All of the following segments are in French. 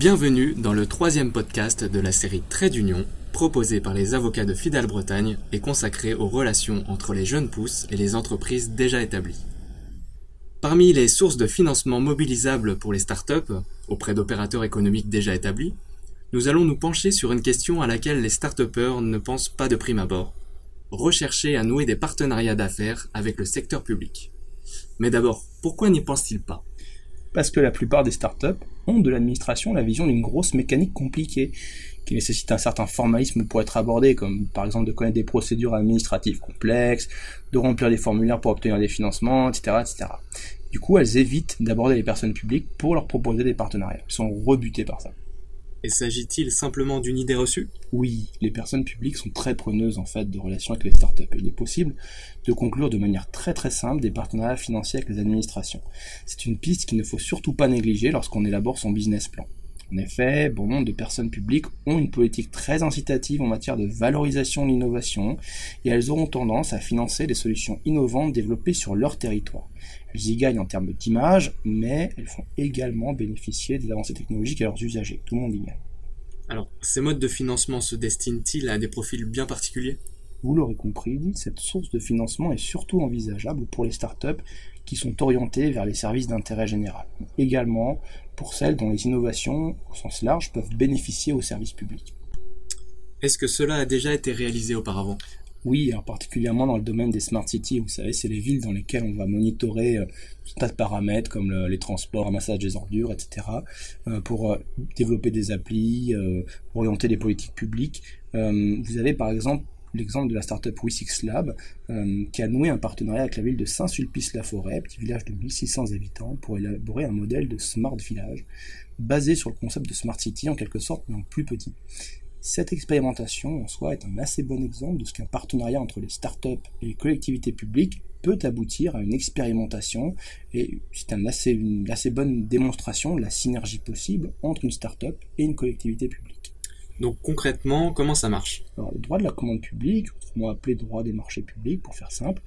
Bienvenue dans le troisième podcast de la série Trait d'Union, proposé par les avocats de Fidal Bretagne et consacré aux relations entre les jeunes pousses et les entreprises déjà établies. Parmi les sources de financement mobilisables pour les startups auprès d'opérateurs économiques déjà établis, nous allons nous pencher sur une question à laquelle les start ne pensent pas de prime abord. Rechercher à nouer des partenariats d'affaires avec le secteur public. Mais d'abord, pourquoi n'y pensent-ils pas? Parce que la plupart des startups ont de l'administration la vision d'une grosse mécanique compliquée, qui nécessite un certain formalisme pour être abordée, comme par exemple de connaître des procédures administratives complexes, de remplir des formulaires pour obtenir des financements, etc. etc. Du coup, elles évitent d'aborder les personnes publiques pour leur proposer des partenariats. Elles sont rebutées par ça. Et s'agit-il simplement d'une idée reçue? Oui, les personnes publiques sont très preneuses en fait de relations avec les startups. Il est possible de conclure de manière très très simple des partenariats financiers avec les administrations. C'est une piste qu'il ne faut surtout pas négliger lorsqu'on élabore son business plan. En effet, bon nombre de personnes publiques ont une politique très incitative en matière de valorisation de l'innovation et elles auront tendance à financer des solutions innovantes développées sur leur territoire. Elles y gagnent en termes d'image, mais elles font également bénéficier des avancées technologiques à leurs usagers. Tout le monde y gagne. Alors, ces modes de financement se destinent-ils à des profils bien particuliers? Vous l'aurez compris, cette source de financement est surtout envisageable pour les startups qui sont orientées vers les services d'intérêt général. Également pour celles dont les innovations, au sens large, peuvent bénéficier aux services publics. Est-ce que cela a déjà été réalisé auparavant? Oui, alors particulièrement dans le domaine des smart cities, vous savez, c'est les villes dans lesquelles on va monitorer euh, tout un tas de paramètres comme les transports, ramassage des ordures, etc., euh, pour euh, développer des applis, orienter des politiques publiques. vous avez par exemple l'exemple de la startup We6 Lab, qui a noué un partenariat avec la ville de Saint-Sulpice-la-Forêt, petit village de 1600 habitants, pour élaborer un modèle de smart village basé sur le concept de smart city en quelque sorte, mais en plus petit. Cette expérimentation en soi est un assez bon exemple de ce qu'un partenariat entre les startups et les collectivités publiques peut aboutir à une expérimentation et c'est une assez bonne démonstration de la synergie possible entre une startup et une collectivité publique. Donc concrètement, comment ça marche? Alors, Le droit de la commande publique, autrement appelé droit des marchés publics pour faire simple,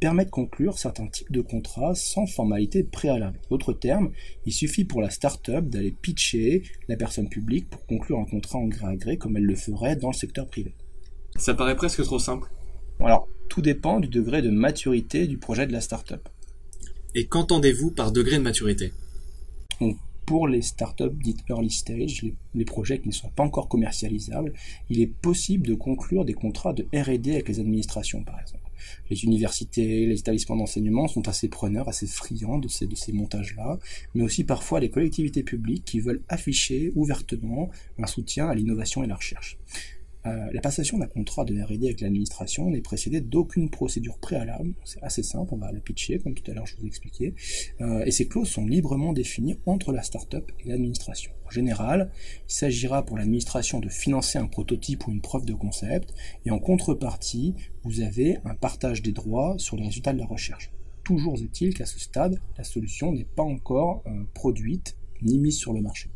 permet de conclure certains types de contrats sans formalité préalable. D'autres termes, il suffit pour la start-up d'aller pitcher la personne publique pour conclure un contrat en gré à gré comme elle le ferait dans le secteur privé. Ça paraît presque trop simple. Alors, tout dépend du degré de maturité du projet de la start-up. Et qu'entendez-vous par degré de maturité? Pour les startups dites early stage, les, projets qui ne sont pas encore commercialisables, il est possible de conclure des contrats de R&D avec les administrations, par exemple les universités, les établissements d'enseignement sont assez preneurs, assez friands de ces, de ces montages-là, mais aussi parfois les collectivités publiques qui veulent afficher ouvertement un soutien à l'innovation et la recherche. Euh, la passation d'un contrat de R&D avec l'administration n'est précédée d'aucune procédure préalable. C'est assez simple, on va la pitcher, comme tout à l'heure je vous ai expliqué. Euh, et ces clauses sont librement définies entre la start-up et l'administration. En général, il s'agira pour l'administration de financer un prototype ou une preuve de concept, et en contrepartie, vous avez un partage des droits sur les résultats de la recherche. Toujours est-il qu'à ce stade, la solution n'est pas encore euh, produite ni mise sur le marché.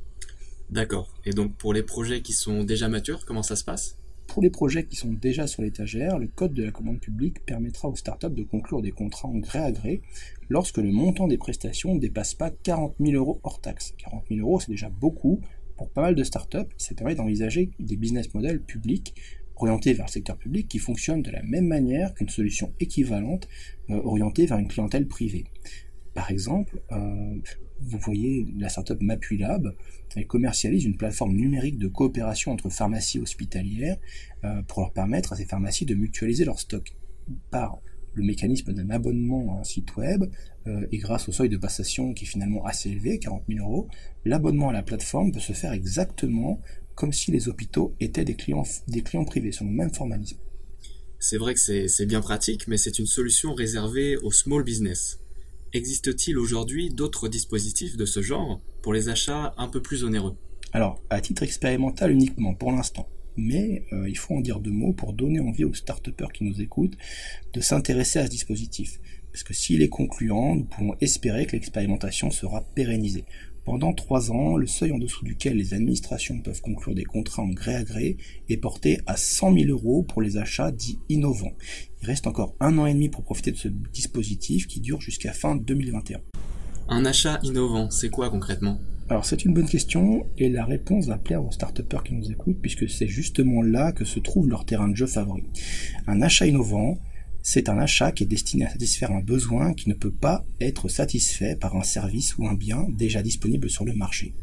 D'accord. Et donc pour les projets qui sont déjà matures, comment ça se passe? Pour les projets qui sont déjà sur l'étagère, le code de la commande publique permettra aux startups de conclure des contrats en gré à gré lorsque le montant des prestations ne dépasse pas 40 000 euros hors taxe. 40 000 euros, c'est déjà beaucoup pour pas mal de startups. Ça permet d'envisager des business models publics orientés vers le secteur public qui fonctionnent de la même manière qu'une solution équivalente euh, orientée vers une clientèle privée. Par exemple, euh, vous voyez la startup Mapulab, elle commercialise une plateforme numérique de coopération entre pharmacies hospitalières euh, pour leur permettre à ces pharmacies de mutualiser leur stock par le mécanisme d'un abonnement à un site web euh, et grâce au seuil de passation qui est finalement assez élevé, 40 000 euros, l'abonnement à la plateforme peut se faire exactement comme si les hôpitaux étaient des clients, des clients privés, sur le même formalisme. C'est vrai que c'est bien pratique, mais c'est une solution réservée aux small business. Existe-t-il aujourd'hui d'autres dispositifs de ce genre pour les achats un peu plus onéreux? Alors, à titre expérimental uniquement pour l'instant. Mais euh, il faut en dire deux mots pour donner envie aux start qui nous écoutent de s'intéresser à ce dispositif. Parce que s'il est concluant, nous pouvons espérer que l'expérimentation sera pérennisée. Pendant trois ans, le seuil en dessous duquel les administrations peuvent conclure des contrats en gré à gré est porté à 100 000 euros pour les achats dits innovants. Il reste encore un an et demi pour profiter de ce dispositif qui dure jusqu'à fin 2021. Un achat innovant, c'est quoi concrètement? Alors c'est une bonne question et la réponse va plaire aux start qui nous écoutent puisque c'est justement là que se trouve leur terrain de jeu favori. Un achat innovant, c'est un achat qui est destiné à satisfaire un besoin qui ne peut pas être satisfait par un service ou un bien déjà disponible sur le marché.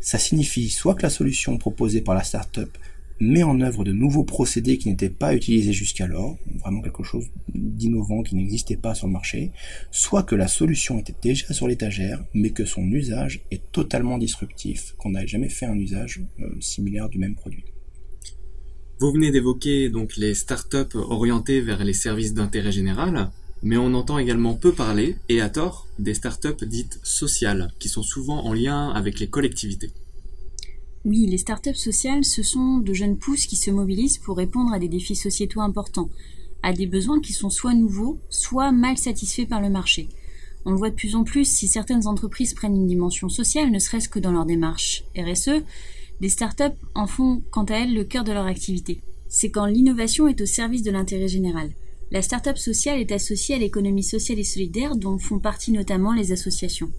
Ça signifie soit que la solution proposée par la startup met en œuvre de nouveaux procédés qui n'étaient pas utilisés jusqu'alors, vraiment quelque chose d'innovant qui n'existait pas sur le marché, soit que la solution était déjà sur l'étagère, mais que son usage est totalement disruptif, qu'on n'a jamais fait un usage euh, similaire du même produit. Vous venez d'évoquer donc les startups orientées vers les services d'intérêt général, mais on entend également peu parler, et à tort, des startups dites sociales, qui sont souvent en lien avec les collectivités. Oui, les startups sociales, ce sont de jeunes pousses qui se mobilisent pour répondre à des défis sociétaux importants, à des besoins qui sont soit nouveaux, soit mal satisfaits par le marché. On le voit de plus en plus si certaines entreprises prennent une dimension sociale, ne serait-ce que dans leur démarche RSE, des startups en font quant à elles le cœur de leur activité. C'est quand l'innovation est au service de l'intérêt général. La startup sociale est associée à l'économie sociale et solidaire dont font partie notamment les associations.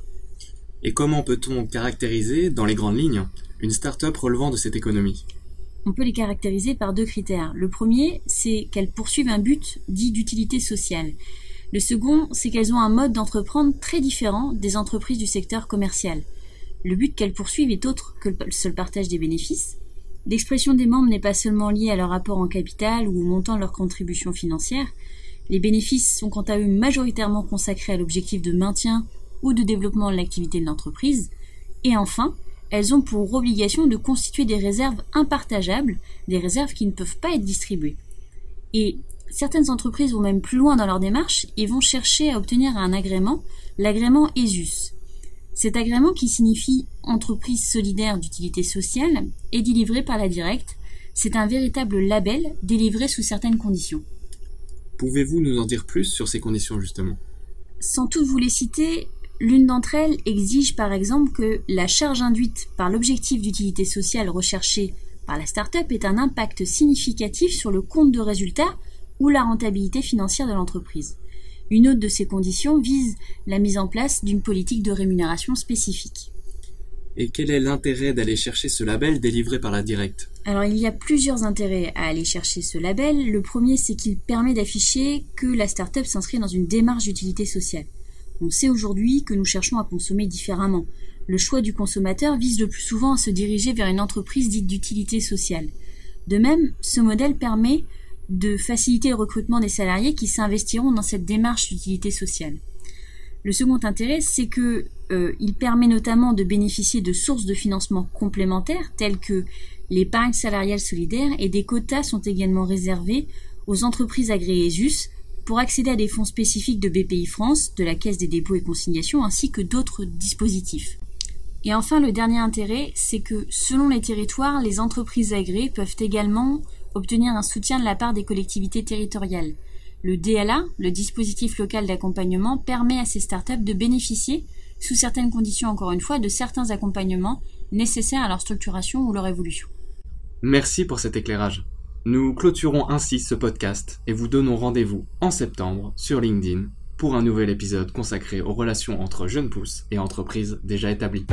Et comment peut-on caractériser, dans les grandes lignes, une start-up relevant de cette économie? On peut les caractériser par deux critères. Le premier, c'est qu'elles poursuivent un but dit d'utilité sociale. Le second, c'est qu'elles ont un mode d'entreprendre très différent des entreprises du secteur commercial. Le but qu'elles poursuivent est autre que le seul partage des bénéfices. L'expression des membres n'est pas seulement liée à leur apport en capital ou au montant de leur contribution financière. Les bénéfices sont quant à eux majoritairement consacrés à l'objectif de maintien ou de développement de l'activité de l'entreprise. Et enfin, elles ont pour obligation de constituer des réserves impartageables, des réserves qui ne peuvent pas être distribuées. Et certaines entreprises vont même plus loin dans leur démarche et vont chercher à obtenir un agrément, l'agrément ESUS. Cet agrément, qui signifie entreprise solidaire d'utilité sociale, est délivré par la directe. C'est un véritable label délivré sous certaines conditions. Pouvez-vous nous en dire plus sur ces conditions justement? Sans toutes vous les citer, L'une d'entre elles exige par exemple que la charge induite par l'objectif d'utilité sociale recherché par la start-up ait un impact significatif sur le compte de résultat ou la rentabilité financière de l'entreprise. Une autre de ces conditions vise la mise en place d'une politique de rémunération spécifique. Et quel est l'intérêt d'aller chercher ce label délivré par la directe? Alors il y a plusieurs intérêts à aller chercher ce label. Le premier c'est qu'il permet d'afficher que la start-up s'inscrit dans une démarche d'utilité sociale. On sait aujourd'hui que nous cherchons à consommer différemment. Le choix du consommateur vise le plus souvent à se diriger vers une entreprise dite d'utilité sociale. De même, ce modèle permet de faciliter le recrutement des salariés qui s'investiront dans cette démarche d'utilité sociale. Le second intérêt, c'est que euh, il permet notamment de bénéficier de sources de financement complémentaires telles que l'épargne salariale solidaire et des quotas sont également réservés aux entreprises agréées pour accéder à des fonds spécifiques de BPI France, de la Caisse des dépôts et consignations, ainsi que d'autres dispositifs. Et enfin, le dernier intérêt, c'est que selon les territoires, les entreprises agréées peuvent également obtenir un soutien de la part des collectivités territoriales. Le DLA, le dispositif local d'accompagnement, permet à ces startups de bénéficier, sous certaines conditions encore une fois, de certains accompagnements nécessaires à leur structuration ou leur évolution. Merci pour cet éclairage. Nous clôturons ainsi ce podcast et vous donnons rendez-vous en septembre sur LinkedIn pour un nouvel épisode consacré aux relations entre jeunes pousses et entreprises déjà établies.